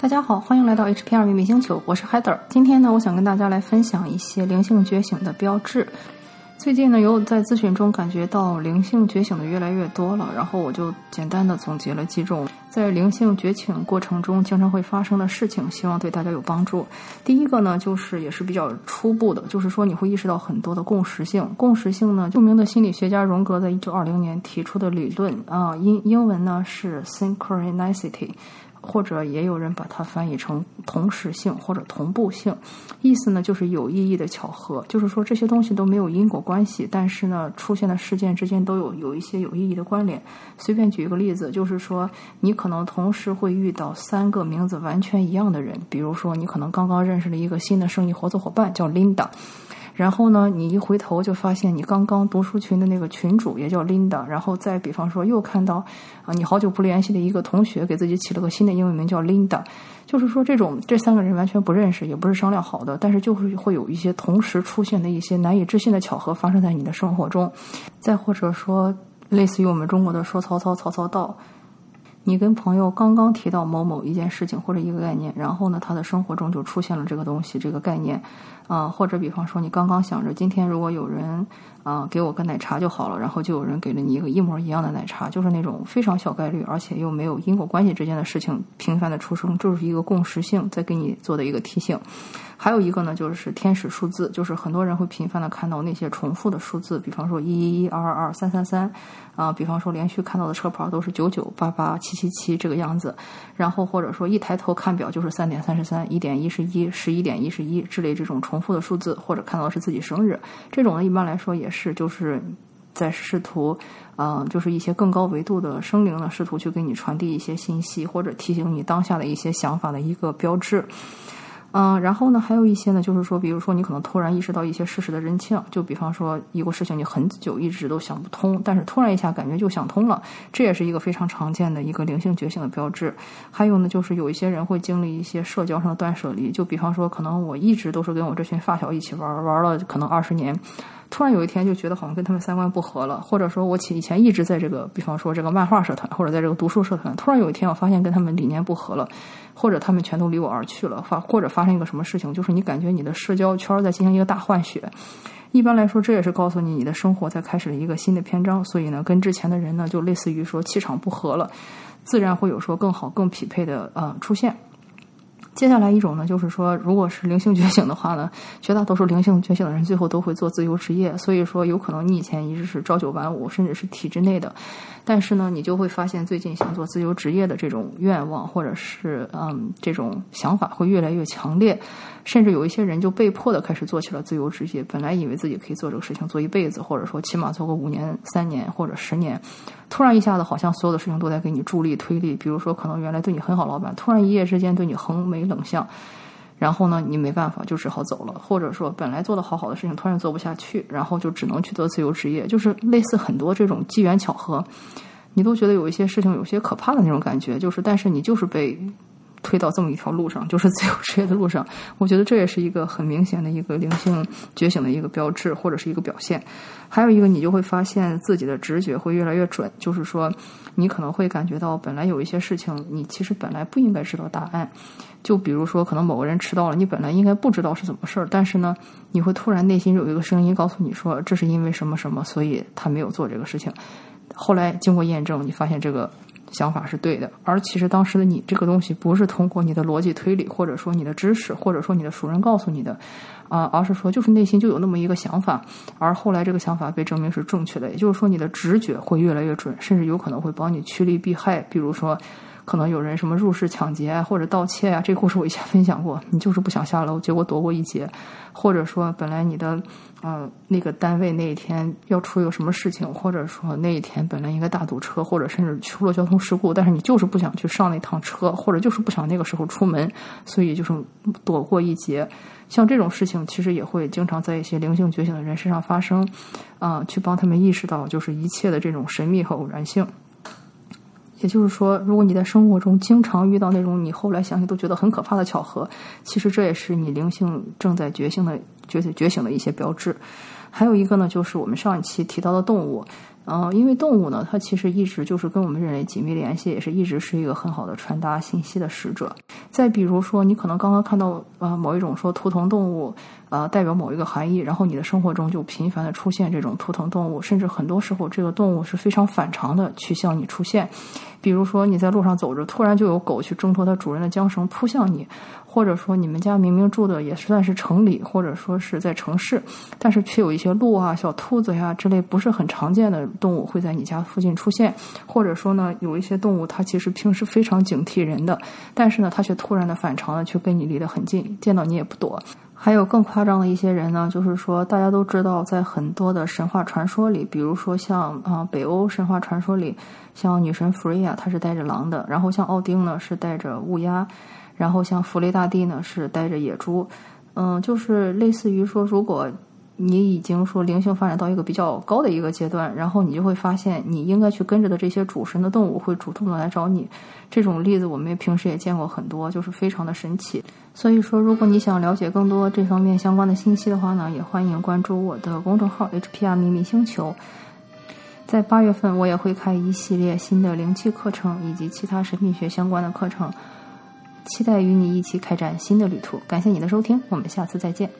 大家好，欢迎来到 HPR 秘密星球，我是 Heather。今天呢，我想跟大家来分享一些灵性觉醒的标志。最近呢，有在咨询中感觉到灵性觉醒的越来越多了，然后我就简单的总结了几种在灵性觉醒过程中经常会发生的事情，希望对大家有帮助。第一个呢，就是也是比较初步的，就是说你会意识到很多的共识性。共识性呢，著名的心理学家荣格在一九二零年提出的理论啊，英英文呢是 synchronicity。或者也有人把它翻译成同时性或者同步性，意思呢就是有意义的巧合，就是说这些东西都没有因果关系，但是呢出现的事件之间都有有一些有意义的关联。随便举一个例子，就是说你可能同时会遇到三个名字完全一样的人，比如说你可能刚刚认识了一个新的生意合作伙伴叫 Linda。然后呢，你一回头就发现你刚刚读书群的那个群主也叫 Linda，然后再比方说又看到啊，你好久不联系的一个同学给自己起了个新的英文名叫 Linda，就是说这种这三个人完全不认识，也不是商量好的，但是就是会有一些同时出现的一些难以置信的巧合发生在你的生活中，再或者说类似于我们中国的说曹操曹操到。你跟朋友刚刚提到某某一件事情或者一个概念，然后呢，他的生活中就出现了这个东西、这个概念，啊，或者比方说你刚刚想着今天如果有人啊给我个奶茶就好了，然后就有人给了你一个一模一样的奶茶，就是那种非常小概率，而且又没有因果关系之间的事情频繁的出生，就是一个共识性在给你做的一个提醒。还有一个呢，就是天使数字，就是很多人会频繁的看到那些重复的数字，比方说一一一、二二二、三三三，啊，比方说连续看到的车牌都是九九八八七七七这个样子，然后或者说一抬头看表就是三点三十三、一点一十一、十一点一十一之类这种重复的数字，或者看到的是自己生日，这种呢一般来说也是就是在试图，嗯，就是一些更高维度的生灵呢试图去给你传递一些信息，或者提醒你当下的一些想法的一个标志。嗯，然后呢，还有一些呢，就是说，比如说你可能突然意识到一些事实的真相，就比方说一个事情你很久一直都想不通，但是突然一下感觉就想通了，这也是一个非常常见的一个灵性觉醒的标志。还有呢，就是有一些人会经历一些社交上的断舍离，就比方说可能我一直都是跟我这群发小一起玩，玩了可能二十年。突然有一天就觉得好像跟他们三观不合了，或者说我以前一直在这个，比方说这个漫画社团或者在这个读书社团，突然有一天我发现跟他们理念不合了，或者他们全都离我而去了，发或者发生一个什么事情，就是你感觉你的社交圈在进行一个大换血。一般来说，这也是告诉你你的生活在开始了一个新的篇章，所以呢，跟之前的人呢就类似于说气场不合了，自然会有说更好更匹配的呃出现。接下来一种呢，就是说，如果是灵性觉醒的话呢，绝大多数灵性觉醒的人最后都会做自由职业。所以说，有可能你以前一直是朝九晚五，甚至是体制内的，但是呢，你就会发现最近想做自由职业的这种愿望，或者是嗯这种想法会越来越强烈。甚至有一些人就被迫的开始做起了自由职业，本来以为自己可以做这个事情做一辈子，或者说起码做个五年、三年或者十年，突然一下子好像所有的事情都在给你助力推力。比如说，可能原来对你很好，老板突然一夜之间对你横眉冷巷，然后呢，你没办法就只好走了，或者说本来做的好好的事情突然做不下去，然后就只能去做自由职业，就是类似很多这种机缘巧合，你都觉得有一些事情有些可怕的那种感觉，就是但是你就是被。推到这么一条路上，就是自由职业的路上。我觉得这也是一个很明显的一个灵性觉醒的一个标志，或者是一个表现。还有一个，你就会发现自己的直觉会越来越准，就是说，你可能会感觉到，本来有一些事情，你其实本来不应该知道答案。就比如说，可能某个人迟到了，你本来应该不知道是怎么事儿，但是呢，你会突然内心有一个声音告诉你说，这是因为什么什么，所以他没有做这个事情。后来经过验证，你发现这个。想法是对的，而其实当时的你这个东西不是通过你的逻辑推理，或者说你的知识，或者说你的熟人告诉你的，啊，而是说就是内心就有那么一个想法，而后来这个想法被证明是正确的，也就是说你的直觉会越来越准，甚至有可能会帮你趋利避害，比如说。可能有人什么入室抢劫啊，或者盗窃啊，这个故事我以前分享过。你就是不想下楼，结果躲过一劫；或者说，本来你的呃那个单位那一天要出一个什么事情，或者说那一天本来应该大堵车，或者甚至出了交通事故，但是你就是不想去上那趟车，或者就是不想那个时候出门，所以就是躲过一劫。像这种事情，其实也会经常在一些灵性觉醒的人身上发生，啊，去帮他们意识到就是一切的这种神秘和偶然性。也就是说，如果你在生活中经常遇到那种你后来想想都觉得很可怕的巧合，其实这也是你灵性正在觉醒的觉醒觉醒的一些标志。还有一个呢，就是我们上一期提到的动物，呃，因为动物呢，它其实一直就是跟我们人类紧密联系，也是一直是一个很好的传达信息的使者。再比如说，你可能刚刚看到呃某一种说图腾动物，呃代表某一个含义，然后你的生活中就频繁的出现这种图腾动物，甚至很多时候这个动物是非常反常的去向你出现。比如说你在路上走着，突然就有狗去挣脱它主人的缰绳扑向你。或者说，你们家明明住的也算是城里，或者说是在城市，但是却有一些鹿啊、小兔子呀之类不是很常见的动物会在你家附近出现。或者说呢，有一些动物它其实平时非常警惕人的，但是呢，它却突然的反常的去跟你离得很近，见到你也不躲。还有更夸张的一些人呢，就是说大家都知道，在很多的神话传说里，比如说像啊北欧神话传说里，像女神弗瑞亚她是带着狼的，然后像奥丁呢是带着乌鸦。然后像弗雷大帝呢是带着野猪，嗯，就是类似于说，如果你已经说灵性发展到一个比较高的一个阶段，然后你就会发现你应该去跟着的这些主神的动物会主动的来找你。这种例子我们平时也见过很多，就是非常的神奇。所以说，如果你想了解更多这方面相关的信息的话呢，也欢迎关注我的公众号 HPR 秘密星球。在八月份，我也会开一系列新的灵气课程以及其他神秘学相关的课程。期待与你一起开展新的旅途。感谢你的收听，我们下次再见。